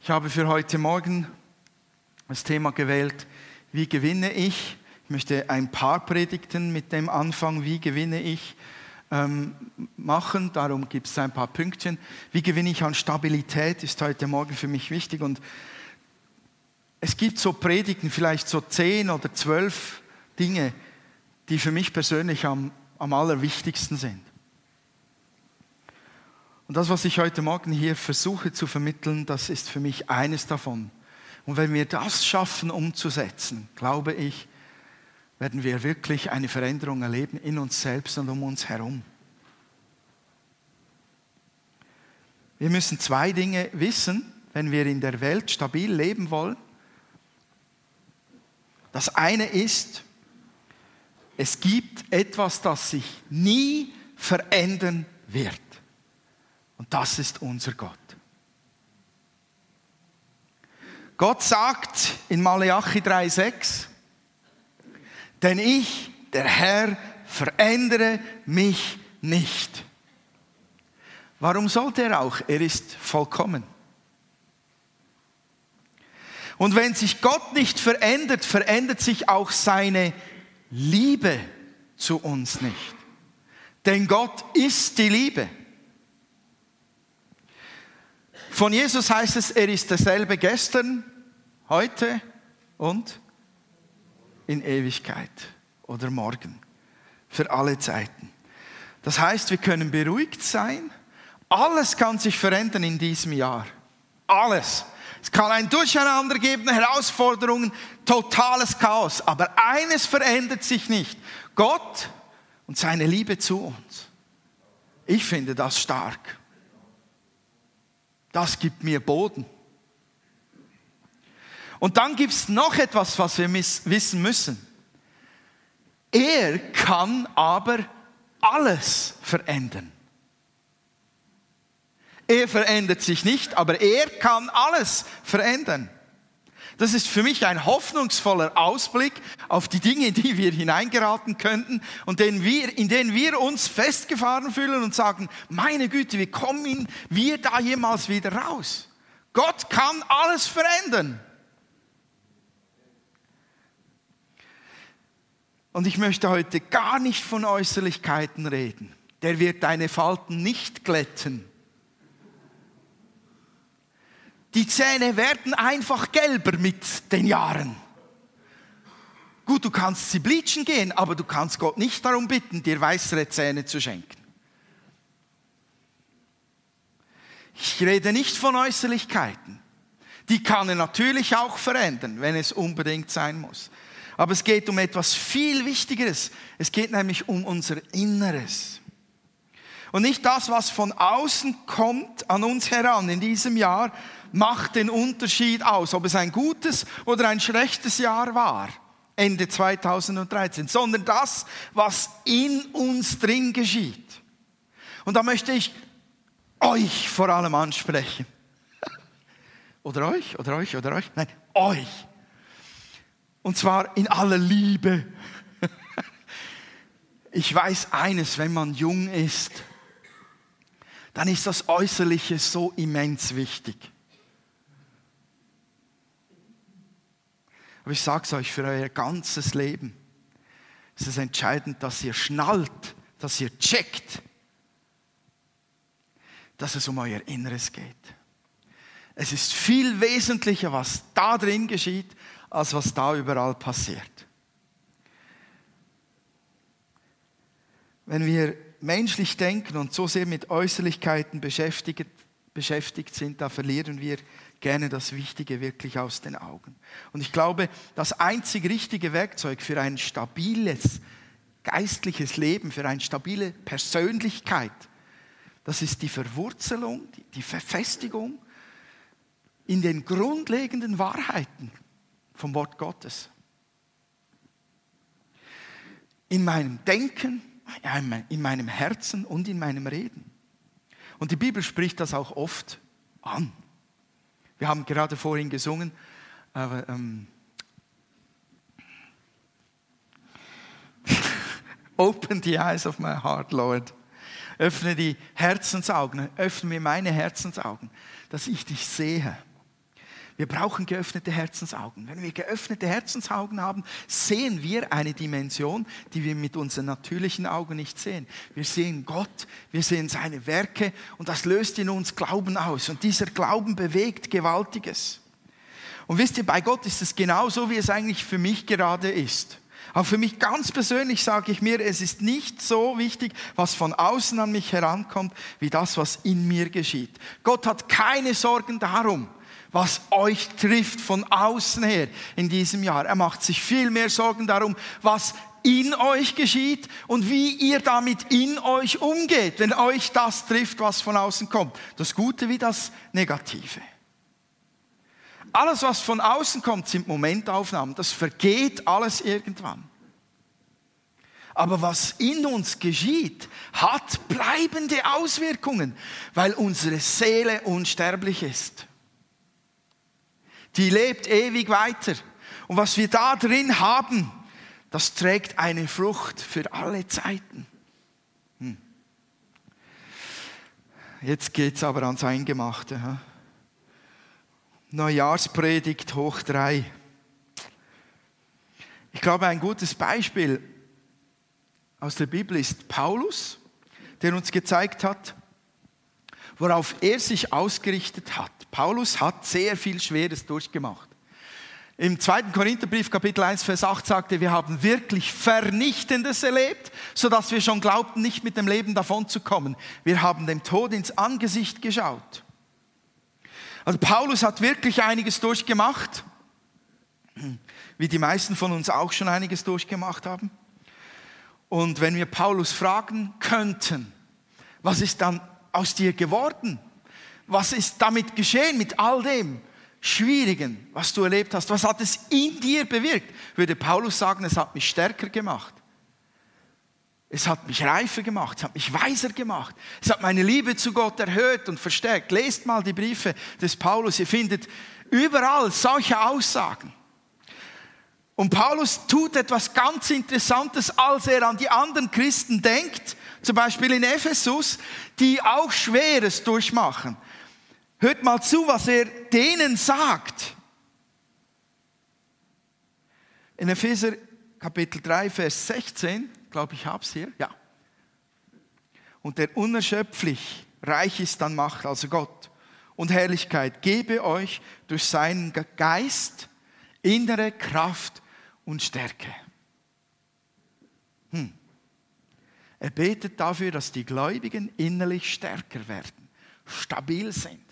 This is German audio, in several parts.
Ich habe für heute Morgen das Thema gewählt, wie gewinne ich? Ich möchte ein paar Predigten mit dem Anfang, wie gewinne ich, ähm, machen. Darum gibt es ein paar Pünktchen. Wie gewinne ich an Stabilität, ist heute Morgen für mich wichtig. Und es gibt so Predigten, vielleicht so zehn oder zwölf Dinge, die für mich persönlich am, am allerwichtigsten sind. Und das, was ich heute Morgen hier versuche zu vermitteln, das ist für mich eines davon. Und wenn wir das schaffen umzusetzen, glaube ich, werden wir wirklich eine Veränderung erleben in uns selbst und um uns herum. Wir müssen zwei Dinge wissen, wenn wir in der Welt stabil leben wollen. Das eine ist, es gibt etwas, das sich nie verändern wird. Das ist unser Gott. Gott sagt in Malachi 3,6, denn ich, der Herr, verändere mich nicht. Warum sollte er auch? Er ist vollkommen. Und wenn sich Gott nicht verändert, verändert sich auch seine Liebe zu uns nicht. Denn Gott ist die Liebe. Von Jesus heißt es, er ist derselbe gestern, heute und in Ewigkeit oder morgen, für alle Zeiten. Das heißt, wir können beruhigt sein. Alles kann sich verändern in diesem Jahr. Alles. Es kann ein Durcheinander geben, Herausforderungen, totales Chaos. Aber eines verändert sich nicht. Gott und seine Liebe zu uns. Ich finde das stark. Das gibt mir Boden. Und dann gibt es noch etwas, was wir wissen müssen. Er kann aber alles verändern. Er verändert sich nicht, aber er kann alles verändern. Das ist für mich ein hoffnungsvoller Ausblick auf die Dinge, in die wir hineingeraten könnten und in, denen wir uns festgefahren fühlen und sagen, meine Güte, wie kommen wir da jemals wieder raus? Gott kann alles verändern. Und ich möchte heute gar nicht von Äußerlichkeiten reden. Der wird deine Falten nicht glätten. Die Zähne werden einfach gelber mit den Jahren. Gut, du kannst sie bleachen gehen, aber du kannst Gott nicht darum bitten, dir weißere Zähne zu schenken. Ich rede nicht von Äußerlichkeiten. Die kann er natürlich auch verändern, wenn es unbedingt sein muss. Aber es geht um etwas viel Wichtigeres. Es geht nämlich um unser Inneres. Und nicht das, was von außen kommt an uns heran in diesem Jahr, macht den Unterschied aus, ob es ein gutes oder ein schlechtes Jahr war, Ende 2013, sondern das, was in uns drin geschieht. Und da möchte ich euch vor allem ansprechen. Oder euch, oder euch, oder euch? Nein, euch. Und zwar in aller Liebe. Ich weiß eines, wenn man jung ist, dann ist das Äußerliche so immens wichtig. Aber ich sage es euch, für euer ganzes Leben ist es entscheidend, dass ihr schnallt, dass ihr checkt, dass es um euer Inneres geht. Es ist viel wesentlicher, was da drin geschieht, als was da überall passiert. Wenn wir menschlich denken und so sehr mit Äußerlichkeiten beschäftigt, beschäftigt sind, da verlieren wir gerne das Wichtige wirklich aus den Augen. Und ich glaube, das einzig richtige Werkzeug für ein stabiles geistliches Leben, für eine stabile Persönlichkeit, das ist die Verwurzelung, die Verfestigung in den grundlegenden Wahrheiten vom Wort Gottes. In meinem Denken, in meinem Herzen und in meinem Reden. Und die Bibel spricht das auch oft an. Wir haben gerade vorhin gesungen, aber ähm, Open the eyes of my heart, Lord. Öffne die Herzensaugen, öffne mir meine Herzensaugen, dass ich dich sehe Wir brauchen geöffnete Herzensaugen. Wenn wir geöffnete Herzensaugen haben, sehen wir eine Dimension, die wir mit unseren natürlichen Augen nicht sehen. Wir sehen Gott, wir sehen seine Werke und das löst in uns Glauben aus. Und dieser Glauben bewegt Gewaltiges. Und wisst ihr, bei Gott ist es genauso, wie es eigentlich für mich gerade ist. Auch für mich ganz persönlich sage ich mir, es ist nicht so wichtig, was von außen an mich herankommt, wie das, was in mir geschieht. Gott hat keine Sorgen darum, was euch trifft von außen her in diesem Jahr. Er macht sich viel mehr Sorgen darum, was in euch geschieht und wie ihr damit in euch umgeht, wenn euch das trifft, was von außen kommt. Das Gute wie das Negative. Alles, was von außen kommt, sind Momentaufnahmen. Das vergeht alles irgendwann. Aber was in uns geschieht, hat bleibende Auswirkungen, weil unsere Seele unsterblich ist. Die lebt ewig weiter. Und was wir da drin haben, das trägt eine Frucht für alle Zeiten. Hm. Jetzt geht es aber ans Eingemachte. Hm? Neujahrspredigt hoch drei. Ich glaube, ein gutes Beispiel aus der Bibel ist Paulus, der uns gezeigt hat, worauf er sich ausgerichtet hat. Paulus hat sehr viel Schweres durchgemacht. Im 2. Korintherbrief Kapitel 1 Vers 8 sagte, wir haben wirklich Vernichtendes erlebt, sodass wir schon glaubten, nicht mit dem Leben davonzukommen. Wir haben dem Tod ins Angesicht geschaut. Also Paulus hat wirklich einiges durchgemacht, wie die meisten von uns auch schon einiges durchgemacht haben. Und wenn wir Paulus fragen könnten, was ist dann aus dir geworden? Was ist damit geschehen mit all dem Schwierigen, was du erlebt hast? Was hat es in dir bewirkt? Würde Paulus sagen, es hat mich stärker gemacht. Es hat mich reifer gemacht, es hat mich weiser gemacht. Es hat meine Liebe zu Gott erhöht und verstärkt. Lest mal die Briefe des Paulus. Ihr findet überall solche Aussagen. Und Paulus tut etwas ganz Interessantes, als er an die anderen Christen denkt, zum Beispiel in Ephesus, die auch Schweres durchmachen. Hört mal zu, was er denen sagt. In Epheser Kapitel 3, Vers 16 glaube ich, habe es hier, ja. Und der unerschöpflich reich ist an Macht, also Gott und Herrlichkeit, gebe euch durch seinen Geist innere Kraft und Stärke. Hm. Er betet dafür, dass die Gläubigen innerlich stärker werden, stabil sind.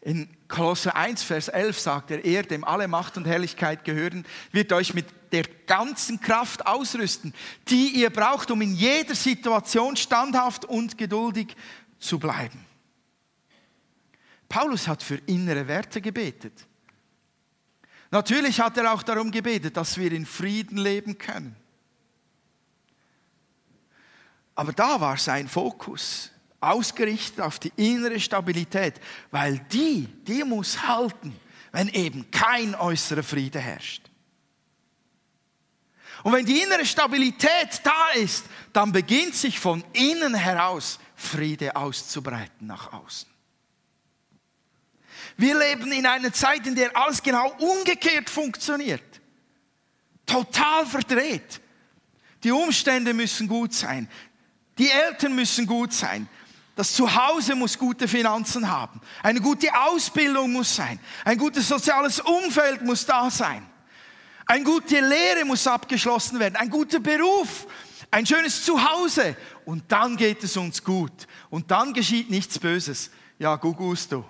In Kolosser 1, Vers 11 sagt er, er, dem alle Macht und Herrlichkeit gehören, wird euch mit der ganzen Kraft ausrüsten, die ihr braucht, um in jeder Situation standhaft und geduldig zu bleiben. Paulus hat für innere Werte gebetet. Natürlich hat er auch darum gebetet, dass wir in Frieden leben können. Aber da war sein Fokus ausgerichtet auf die innere Stabilität, weil die, die muss halten, wenn eben kein äußerer Friede herrscht. Und wenn die innere Stabilität da ist, dann beginnt sich von innen heraus Friede auszubreiten nach außen. Wir leben in einer Zeit, in der alles genau umgekehrt funktioniert. Total verdreht. Die Umstände müssen gut sein. Die Eltern müssen gut sein. Das Zuhause muss gute Finanzen haben. Eine gute Ausbildung muss sein. Ein gutes soziales Umfeld muss da sein. Eine gute Lehre muss abgeschlossen werden. Ein guter Beruf. Ein schönes Zuhause. Und dann geht es uns gut. Und dann geschieht nichts Böses. Ja, Gugusto.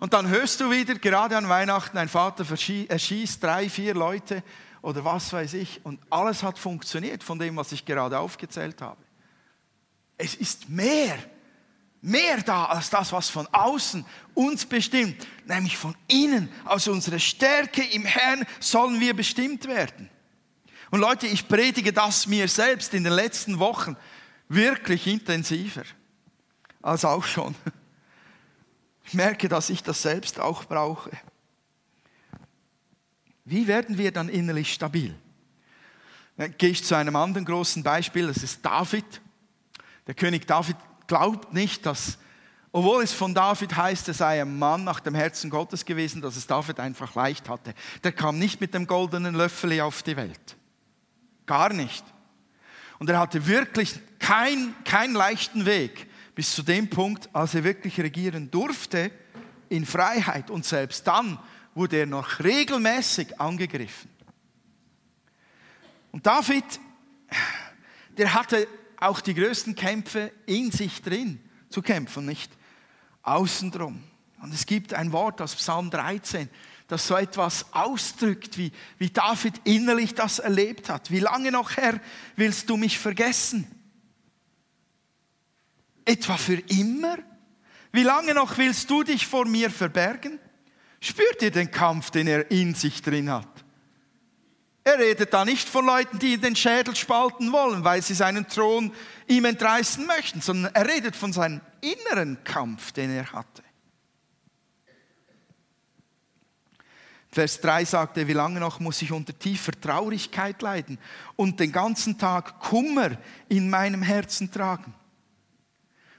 Und dann hörst du wieder, gerade an Weihnachten, ein Vater erschießt drei, vier Leute oder was weiß ich. Und alles hat funktioniert von dem, was ich gerade aufgezählt habe. Es ist mehr, mehr da als das, was von außen uns bestimmt, nämlich von innen, aus unserer Stärke im Herrn sollen wir bestimmt werden. Und Leute, ich predige das mir selbst in den letzten Wochen wirklich intensiver als auch schon. Ich merke, dass ich das selbst auch brauche. Wie werden wir dann innerlich stabil? Dann gehe ich zu einem anderen großen Beispiel, das ist David. Der König David glaubt nicht, dass Obwohl es von David heißt, er sei ein Mann nach dem Herzen Gottes gewesen, dass es David einfach leicht hatte. Der kam nicht mit dem goldenen Löffel auf die Welt. Gar nicht. Und er hatte wirklich keinen kein leichten Weg bis zu dem Punkt, als er wirklich regieren durfte in Freiheit. Und selbst dann wurde er noch regelmäßig angegriffen. Und David, der hatte auch die größten Kämpfe in sich drin zu kämpfen, nicht außen drum. Und es gibt ein Wort aus Psalm 13, das so etwas ausdrückt, wie, wie David innerlich das erlebt hat. Wie lange noch, Herr, willst du mich vergessen? Etwa für immer? Wie lange noch willst du dich vor mir verbergen? Spürt ihr den Kampf, den er in sich drin hat? Er redet da nicht von Leuten, die den Schädel spalten wollen, weil sie seinen Thron ihm entreißen möchten, sondern er redet von seinem inneren Kampf, den er hatte. Vers 3 sagt er, wie lange noch muss ich unter tiefer Traurigkeit leiden und den ganzen Tag Kummer in meinem Herzen tragen.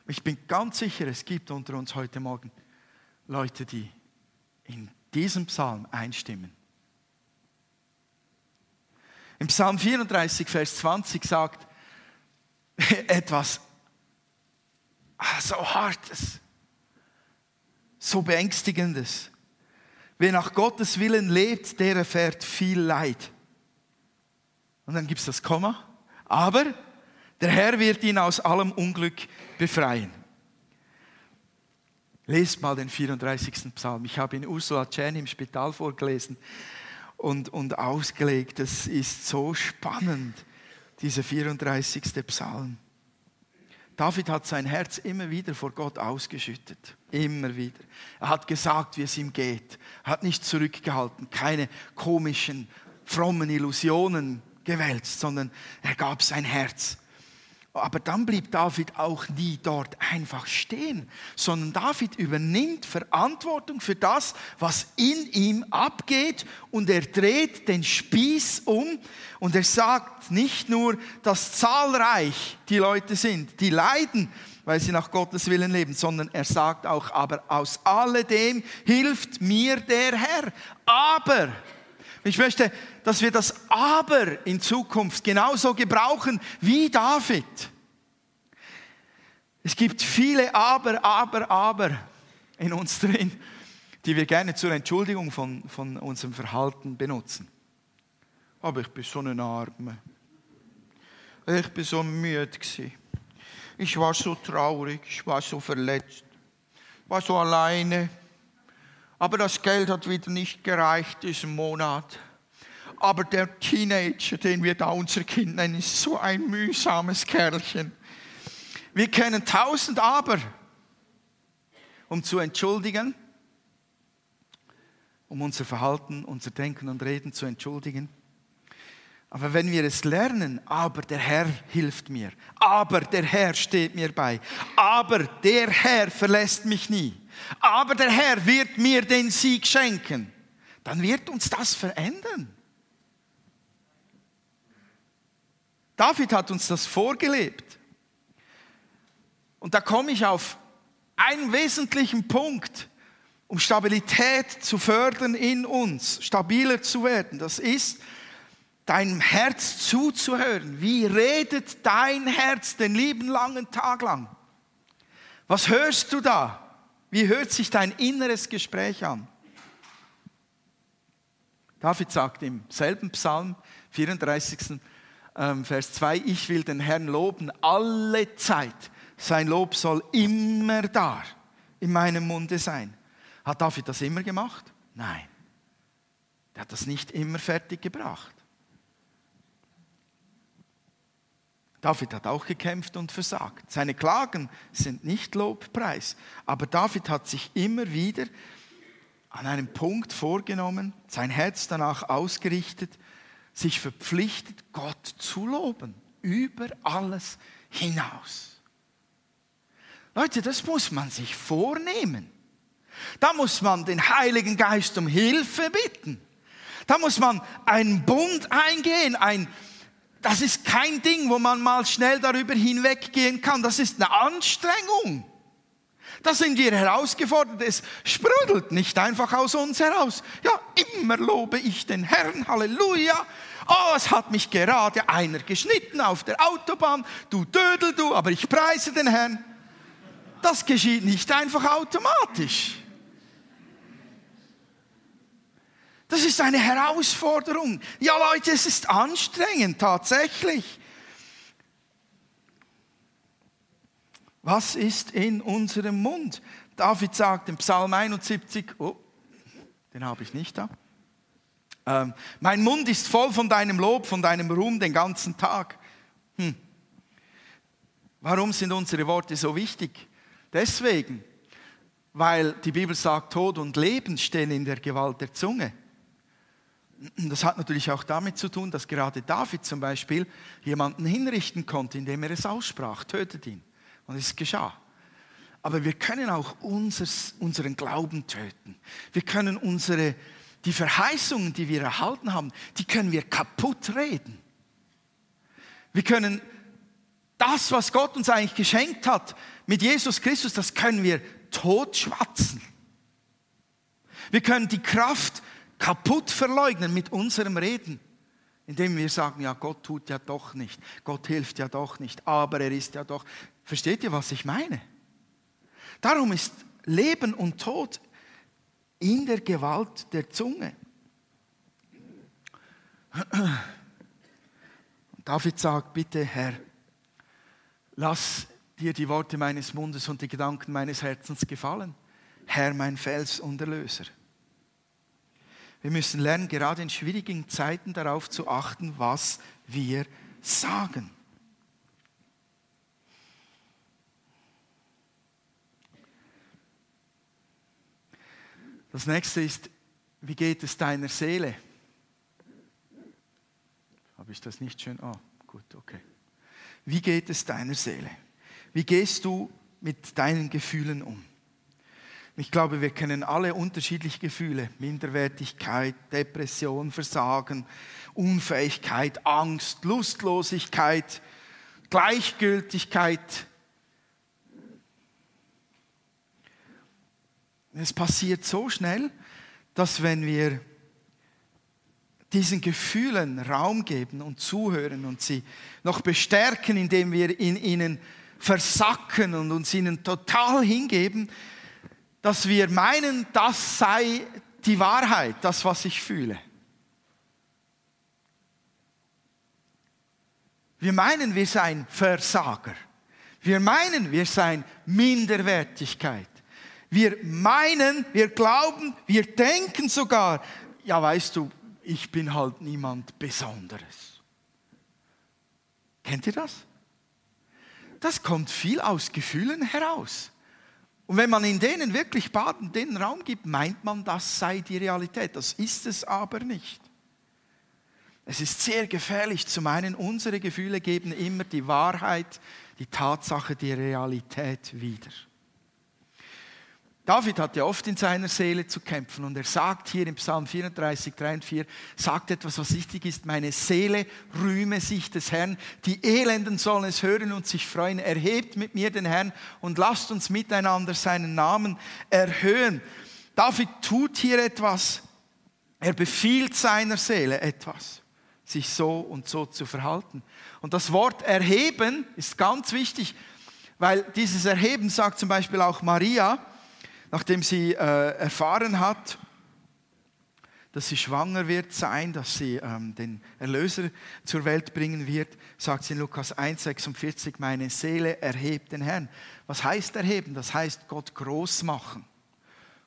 Ich bin ganz sicher, es gibt unter uns heute Morgen Leute, die in diesem Psalm einstimmen. Im Psalm 34, Vers 20 sagt etwas ah, so Hartes, so Beängstigendes. Wer nach Gottes Willen lebt, der erfährt viel Leid. Und dann gibt es das Komma. Aber der Herr wird ihn aus allem Unglück befreien. Lest mal den 34. Psalm. Ich habe ihn Ursula Chen im Spital vorgelesen und, und ausgelegt. Das ist so spannend, dieser 34. Psalm. David hat sein Herz immer wieder vor Gott ausgeschüttet. Immer wieder. Er hat gesagt, wie es ihm geht. Er hat nicht zurückgehalten, keine komischen, frommen Illusionen gewälzt, sondern er gab sein Herz. Aber dann blieb David auch nie dort einfach stehen, sondern David übernimmt Verantwortung für das, was in ihm abgeht und er dreht den Spieß um und er sagt nicht nur, dass zahlreich die Leute sind, die leiden, weil sie nach Gottes Willen leben, sondern er sagt auch, aber aus alledem hilft mir der Herr. Aber ich möchte, dass wir das Aber in Zukunft genauso gebrauchen wie David. Es gibt viele Aber, Aber, Aber in uns drin, die wir gerne zur Entschuldigung von, von unserem Verhalten benutzen. Aber ich bin so ein Arme. Ich bin so müde. Ich war so traurig, ich war so verletzt, war so alleine. Aber das Geld hat wieder nicht gereicht diesen Monat. Aber der Teenager, den wir da unser Kind nennen, ist so ein mühsames Kerlchen. Wir kennen tausend Aber, um zu entschuldigen, um unser Verhalten, unser Denken und Reden zu entschuldigen. Aber wenn wir es lernen, aber der Herr hilft mir, aber der Herr steht mir bei, aber der Herr verlässt mich nie, aber der Herr wird mir den Sieg schenken, dann wird uns das verändern. David hat uns das vorgelebt. Und da komme ich auf einen wesentlichen Punkt, um Stabilität zu fördern in uns, stabiler zu werden. Das ist, deinem Herz zuzuhören. Wie redet dein Herz den lieben langen Tag lang? Was hörst du da? Wie hört sich dein inneres Gespräch an? David sagt im selben Psalm 34. Ähm, Vers 2, ich will den Herrn loben alle Zeit. Sein Lob soll immer da in meinem Munde sein. Hat David das immer gemacht? Nein. Er hat das nicht immer fertig gebracht. David hat auch gekämpft und versagt. Seine Klagen sind nicht Lobpreis, aber David hat sich immer wieder an einem Punkt vorgenommen, sein Herz danach ausgerichtet, sich verpflichtet, Gott zu loben, über alles hinaus. Leute, das muss man sich vornehmen. Da muss man den Heiligen Geist um Hilfe bitten. Da muss man einen Bund eingehen, ein das ist kein Ding, wo man mal schnell darüber hinweggehen kann. Das ist eine Anstrengung. Da sind wir herausgefordert. Es sprudelt nicht einfach aus uns heraus. Ja, immer lobe ich den Herrn. Halleluja. Oh, es hat mich gerade einer geschnitten auf der Autobahn. Du Dödel, du, aber ich preise den Herrn. Das geschieht nicht einfach automatisch. Das ist eine Herausforderung. Ja, Leute, es ist anstrengend, tatsächlich. Was ist in unserem Mund? David sagt im Psalm 71, oh, den habe ich nicht da. Ähm, mein Mund ist voll von deinem Lob, von deinem Ruhm den ganzen Tag. Hm. Warum sind unsere Worte so wichtig? Deswegen, weil die Bibel sagt, Tod und Leben stehen in der Gewalt der Zunge. Das hat natürlich auch damit zu tun, dass gerade David zum Beispiel jemanden hinrichten konnte, indem er es aussprach, tötet ihn. Und es geschah. Aber wir können auch unseres, unseren Glauben töten. Wir können unsere, die Verheißungen, die wir erhalten haben, die können wir kaputt reden. Wir können das, was Gott uns eigentlich geschenkt hat, mit Jesus Christus, das können wir totschwatzen. Wir können die Kraft kaputt verleugnen mit unserem Reden, indem wir sagen, ja, Gott tut ja doch nicht, Gott hilft ja doch nicht, aber er ist ja doch. Versteht ihr, was ich meine? Darum ist Leben und Tod in der Gewalt der Zunge. David sagt, bitte Herr, lass dir die Worte meines Mundes und die Gedanken meines Herzens gefallen. Herr, mein Fels und Erlöser. Wir müssen lernen, gerade in schwierigen Zeiten darauf zu achten, was wir sagen. Das nächste ist, wie geht es deiner Seele? Habe ich das nicht schön? Ah, gut, okay. Wie geht es deiner Seele? Wie gehst du mit deinen Gefühlen um? Ich glaube, wir kennen alle unterschiedliche Gefühle. Minderwertigkeit, Depression, Versagen, Unfähigkeit, Angst, Lustlosigkeit, Gleichgültigkeit. Es passiert so schnell, dass wenn wir diesen Gefühlen Raum geben und zuhören und sie noch bestärken, indem wir in ihnen versacken und uns ihnen total hingeben, dass wir meinen, das sei die Wahrheit, das, was ich fühle. Wir meinen, wir seien Versager. Wir meinen, wir seien Minderwertigkeit. Wir meinen, wir glauben, wir denken sogar, ja weißt du, ich bin halt niemand Besonderes. Kennt ihr das? Das kommt viel aus Gefühlen heraus. Und wenn man in denen wirklich baden, den Raum gibt, meint man, das sei die Realität. Das ist es aber nicht. Es ist sehr gefährlich zu meinen, unsere Gefühle geben immer die Wahrheit, die Tatsache, die Realität wieder. David hat ja oft in seiner Seele zu kämpfen und er sagt hier im Psalm 34, 3 und 4, sagt etwas, was wichtig ist, meine Seele rühme sich des Herrn, die Elenden sollen es hören und sich freuen, erhebt mit mir den Herrn und lasst uns miteinander seinen Namen erhöhen. David tut hier etwas, er befiehlt seiner Seele etwas, sich so und so zu verhalten. Und das Wort erheben ist ganz wichtig, weil dieses Erheben sagt zum Beispiel auch Maria, nachdem sie äh, erfahren hat, dass sie schwanger wird sein, dass sie ähm, den Erlöser zur Welt bringen wird, sagt sie in Lukas 1,46, meine Seele erhebt den Herrn. Was heißt erheben? Das heißt Gott groß machen.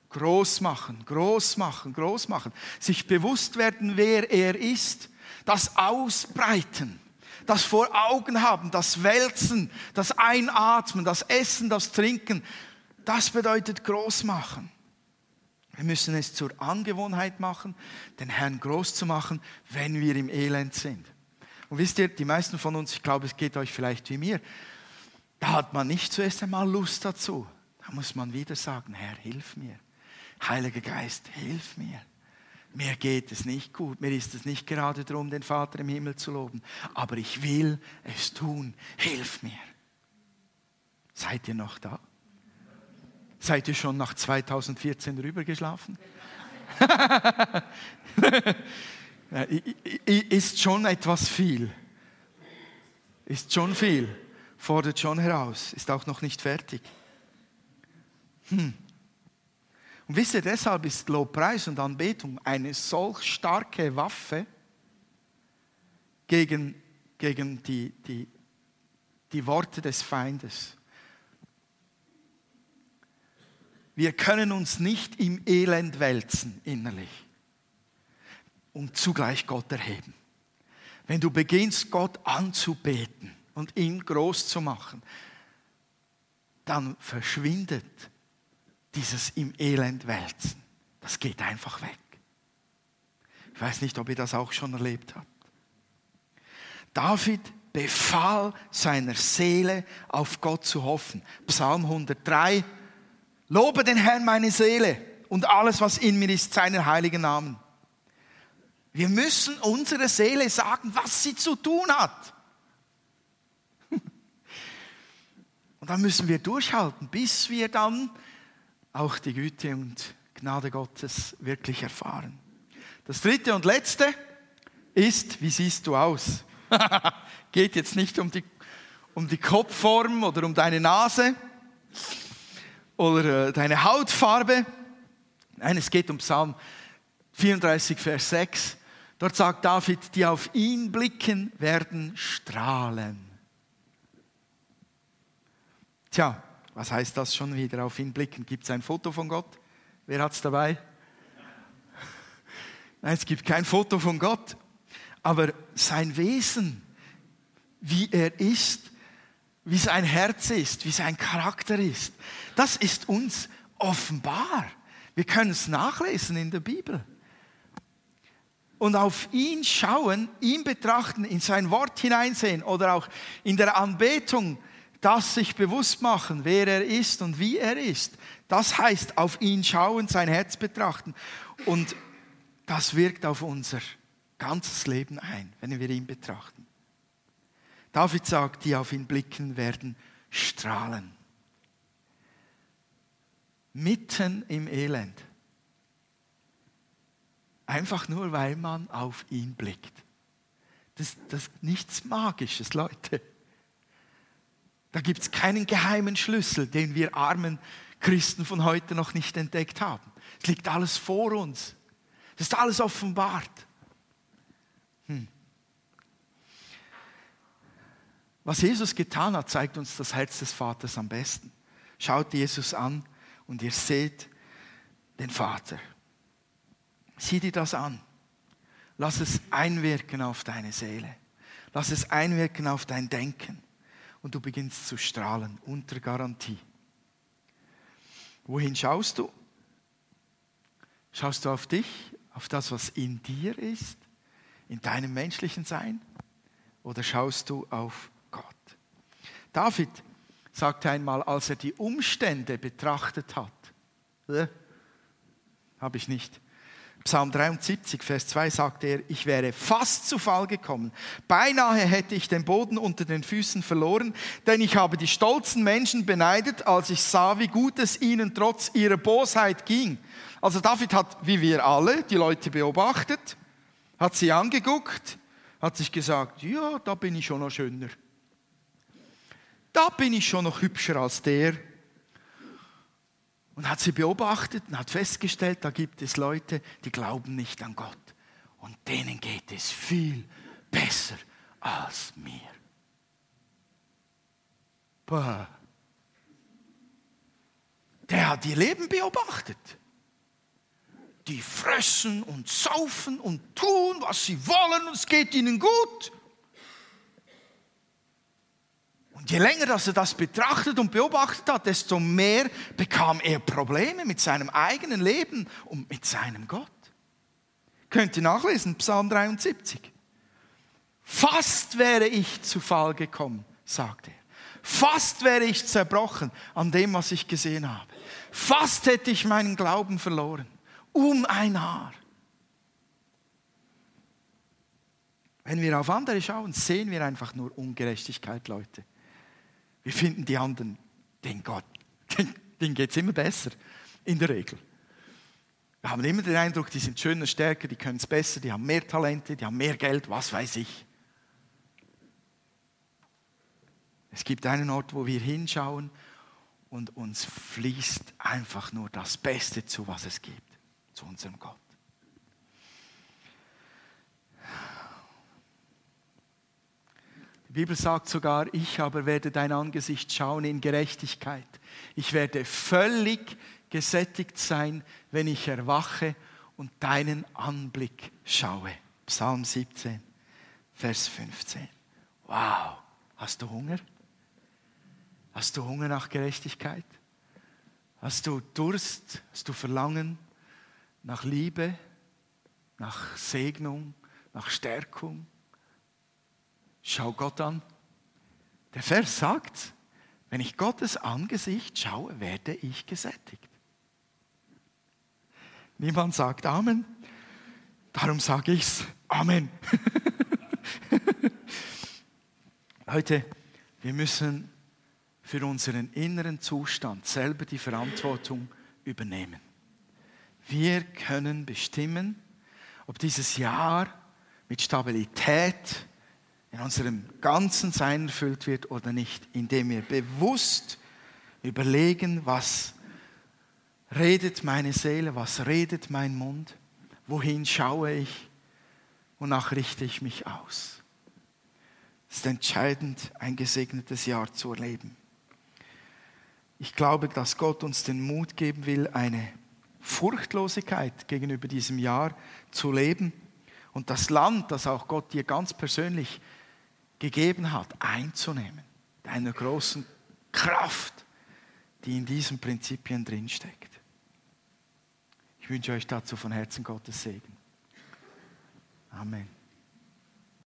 Groß machen, groß machen, groß machen. Sich bewusst werden, wer er ist. Das Ausbreiten, das vor Augen haben, das Wälzen, das Einatmen, das Essen, das Trinken. Das bedeutet groß machen. Wir müssen es zur Angewohnheit machen, den Herrn groß zu machen, wenn wir im Elend sind. Und wisst ihr, die meisten von uns, ich glaube, es geht euch vielleicht wie mir, da hat man nicht zuerst einmal Lust dazu. Da muss man wieder sagen, Herr, hilf mir. Heiliger Geist, hilf mir. Mir geht es nicht gut, mir ist es nicht gerade darum, den Vater im Himmel zu loben, aber ich will es tun. Hilf mir. Seid ihr noch da? Seid ihr schon nach 2014 rübergeschlafen? ist schon etwas viel. Ist schon viel. Fordert schon heraus. Ist auch noch nicht fertig. Hm. Und wisst ihr, deshalb ist Lobpreis und Anbetung eine solch starke Waffe gegen, gegen die, die, die Worte des Feindes. Wir können uns nicht im Elend wälzen innerlich und zugleich Gott erheben. Wenn du beginnst, Gott anzubeten und ihn groß zu machen, dann verschwindet dieses im Elend wälzen. Das geht einfach weg. Ich weiß nicht, ob ihr das auch schon erlebt habt. David befahl seiner Seele, auf Gott zu hoffen. Psalm 103. Lobe den Herrn meine Seele und alles, was in mir ist, seinen heiligen Namen. Wir müssen unserer Seele sagen, was sie zu tun hat. Und dann müssen wir durchhalten, bis wir dann auch die Güte und Gnade Gottes wirklich erfahren. Das dritte und letzte ist, wie siehst du aus? Geht jetzt nicht um die, um die Kopfform oder um deine Nase oder äh, deine Hautfarbe. Nein, es geht um Psalm 34, Vers 6. Dort sagt David, die auf ihn blicken, werden strahlen. Tja, was heißt das schon wieder auf ihn blicken? Gibt es ein Foto von Gott? Wer hat es dabei? Nein, es gibt kein Foto von Gott. Aber sein Wesen, wie er ist, wie sein Herz ist, wie sein Charakter ist, das ist uns offenbar. Wir können es nachlesen in der Bibel. Und auf ihn schauen, ihn betrachten, in sein Wort hineinsehen oder auch in der Anbetung das sich bewusst machen, wer er ist und wie er ist, das heißt auf ihn schauen, sein Herz betrachten. Und das wirkt auf unser ganzes Leben ein, wenn wir ihn betrachten. David sagt, die auf ihn blicken, werden strahlen. Mitten im Elend. Einfach nur, weil man auf ihn blickt. Das, ist nichts Magisches, Leute. Da gibt es keinen geheimen Schlüssel, den wir armen Christen von heute noch nicht entdeckt haben. Es liegt alles vor uns. Es ist alles offenbart. Was Jesus getan hat, zeigt uns das Herz des Vaters am besten. Schaut Jesus an und ihr seht den Vater. Sieh dir das an. Lass es einwirken auf deine Seele. Lass es einwirken auf dein Denken und du beginnst zu strahlen unter Garantie. Wohin schaust du? Schaust du auf dich, auf das, was in dir ist, in deinem menschlichen Sein? Oder schaust du auf? David sagte einmal, als er die Umstände betrachtet hat, äh, habe ich nicht, Psalm 73, Vers 2 sagt er, ich wäre fast zu Fall gekommen. Beinahe hätte ich den Boden unter den Füßen verloren, denn ich habe die stolzen Menschen beneidet, als ich sah, wie gut es ihnen trotz ihrer Bosheit ging. Also David hat, wie wir alle, die Leute beobachtet, hat sie angeguckt, hat sich gesagt, ja, da bin ich schon noch schöner. Da bin ich schon noch hübscher als der und hat sie beobachtet und hat festgestellt, da gibt es Leute, die glauben nicht an Gott. Und denen geht es viel besser als mir. Boah. Der hat ihr Leben beobachtet. Die fressen und saufen und tun, was sie wollen und es geht ihnen gut. Und je länger dass er das betrachtet und beobachtet hat, desto mehr bekam er Probleme mit seinem eigenen Leben und mit seinem Gott. Könnt ihr nachlesen, Psalm 73. Fast wäre ich zu Fall gekommen, sagt er. Fast wäre ich zerbrochen an dem, was ich gesehen habe. Fast hätte ich meinen Glauben verloren. Um ein Haar. Wenn wir auf andere schauen, sehen wir einfach nur Ungerechtigkeit, Leute. Wir finden die anderen, den Gott, den, Denen geht es immer besser, in der Regel. Wir haben immer den Eindruck, die sind schöner, stärker, die können es besser, die haben mehr Talente, die haben mehr Geld, was weiß ich. Es gibt einen Ort, wo wir hinschauen und uns fließt einfach nur das Beste zu, was es gibt, zu unserem Gott. Die Bibel sagt sogar, ich aber werde dein Angesicht schauen in Gerechtigkeit. Ich werde völlig gesättigt sein, wenn ich erwache und deinen Anblick schaue. Psalm 17, Vers 15. Wow, hast du Hunger? Hast du Hunger nach Gerechtigkeit? Hast du Durst? Hast du Verlangen nach Liebe, nach Segnung, nach Stärkung? Schau Gott an. Der Vers sagt, wenn ich Gottes Angesicht schaue, werde ich gesättigt. Niemand sagt Amen. Darum sage ich es. Amen. Leute, wir müssen für unseren inneren Zustand selber die Verantwortung übernehmen. Wir können bestimmen, ob dieses Jahr mit Stabilität in unserem ganzen Sein erfüllt wird oder nicht, indem wir bewusst überlegen, was redet meine Seele, was redet mein Mund, wohin schaue ich, wonach richte ich mich aus. Es ist entscheidend, ein gesegnetes Jahr zu erleben. Ich glaube, dass Gott uns den Mut geben will, eine Furchtlosigkeit gegenüber diesem Jahr zu leben und das Land, das auch Gott dir ganz persönlich gegeben hat, einzunehmen. Einer großen Kraft, die in diesen Prinzipien drinsteckt. Ich wünsche euch dazu von Herzen Gottes Segen. Amen.